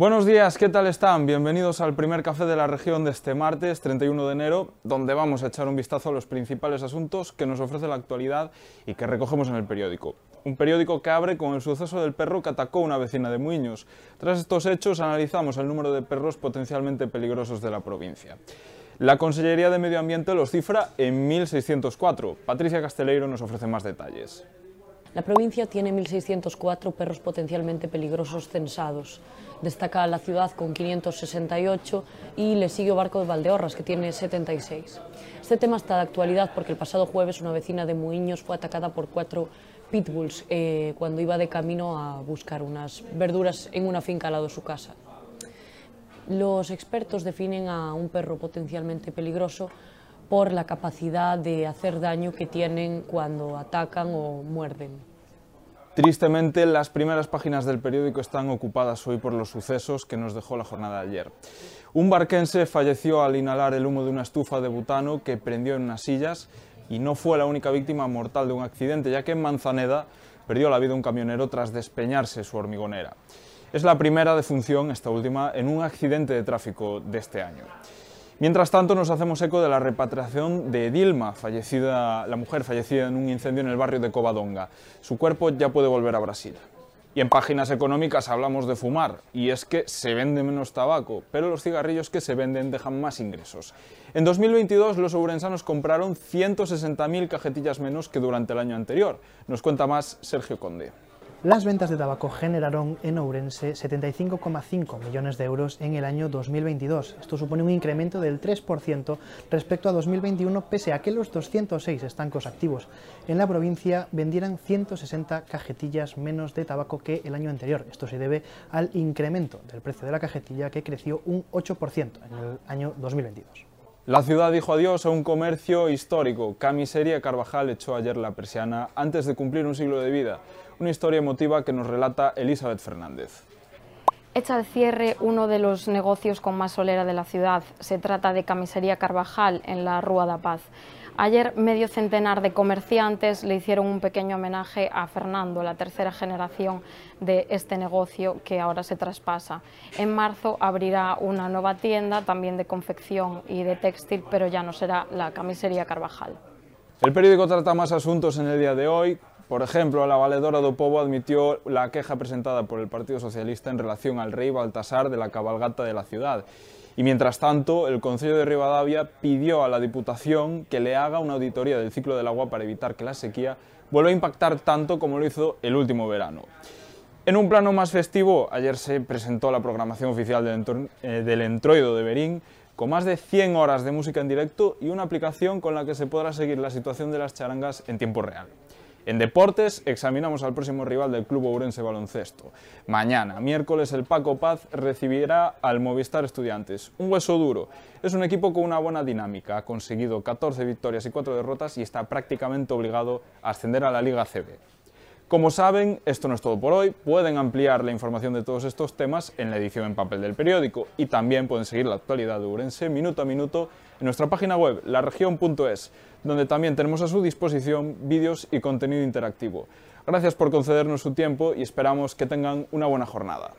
Buenos días, ¿qué tal están? Bienvenidos al primer café de la región de este martes 31 de enero, donde vamos a echar un vistazo a los principales asuntos que nos ofrece la actualidad y que recogemos en el periódico. Un periódico que abre con el suceso del perro que atacó a una vecina de Muiños. Tras estos hechos analizamos el número de perros potencialmente peligrosos de la provincia. La Consellería de Medio Ambiente los cifra en 1.604. Patricia Casteleiro nos ofrece más detalles. La provincia tiene 1.604 perros potencialmente peligrosos censados. Destaca la ciudad con 568 y le sigue Barco de Valdeorras, que tiene 76. Este tema está de actualidad porque el pasado jueves una vecina de Muiños fue atacada por cuatro pitbulls eh, cuando iba de camino a buscar unas verduras en una finca al lado de su casa. Los expertos definen a un perro potencialmente peligroso por la capacidad de hacer daño que tienen cuando atacan o muerden. Tristemente, las primeras páginas del periódico están ocupadas hoy por los sucesos que nos dejó la jornada de ayer. Un barquense falleció al inhalar el humo de una estufa de butano que prendió en unas sillas y no fue la única víctima mortal de un accidente, ya que en Manzaneda perdió la vida un camionero tras despeñarse su hormigonera. Es la primera defunción, esta última, en un accidente de tráfico de este año. Mientras tanto, nos hacemos eco de la repatriación de Dilma, fallecida, la mujer fallecida en un incendio en el barrio de Covadonga. Su cuerpo ya puede volver a Brasil. Y en páginas económicas hablamos de fumar, y es que se vende menos tabaco, pero los cigarrillos que se venden dejan más ingresos. En 2022 los ourensanos compraron 160.000 cajetillas menos que durante el año anterior. Nos cuenta más Sergio Conde. Las ventas de tabaco generaron en Ourense 75,5 millones de euros en el año 2022. Esto supone un incremento del 3% respecto a 2021, pese a que los 206 estancos activos en la provincia vendieran 160 cajetillas menos de tabaco que el año anterior. Esto se debe al incremento del precio de la cajetilla que creció un 8% en el año 2022. La ciudad dijo adiós a un comercio histórico. Camisería Carvajal echó ayer la persiana antes de cumplir un siglo de vida. Una historia emotiva que nos relata Elizabeth Fernández. Echa al cierre uno de los negocios con más solera de la ciudad. Se trata de Camisería Carvajal en la Rúa da Paz. Ayer medio centenar de comerciantes le hicieron un pequeño homenaje a Fernando, la tercera generación de este negocio que ahora se traspasa. En marzo abrirá una nueva tienda, también de confección y de textil, pero ya no será la Camisería Carvajal. El periódico trata más asuntos en el día de hoy, por ejemplo, la valedora do Pobo admitió la queja presentada por el Partido Socialista en relación al rey Baltasar de la cabalgata de la ciudad. Y mientras tanto, el Consejo de Rivadavia pidió a la Diputación que le haga una auditoría del ciclo del agua para evitar que la sequía vuelva a impactar tanto como lo hizo el último verano. En un plano más festivo, ayer se presentó la programación oficial del, eh, del Entroido de Berín, con más de 100 horas de música en directo y una aplicación con la que se podrá seguir la situación de las charangas en tiempo real. En deportes examinamos al próximo rival del Club Ourense Baloncesto. Mañana, miércoles, el Paco Paz recibirá al Movistar Estudiantes. Un hueso duro. Es un equipo con una buena dinámica. Ha conseguido 14 victorias y 4 derrotas y está prácticamente obligado a ascender a la Liga CB. Como saben, esto no es todo por hoy. Pueden ampliar la información de todos estos temas en la edición en papel del periódico y también pueden seguir la actualidad de Urense minuto a minuto en nuestra página web, laregion.es, donde también tenemos a su disposición vídeos y contenido interactivo. Gracias por concedernos su tiempo y esperamos que tengan una buena jornada.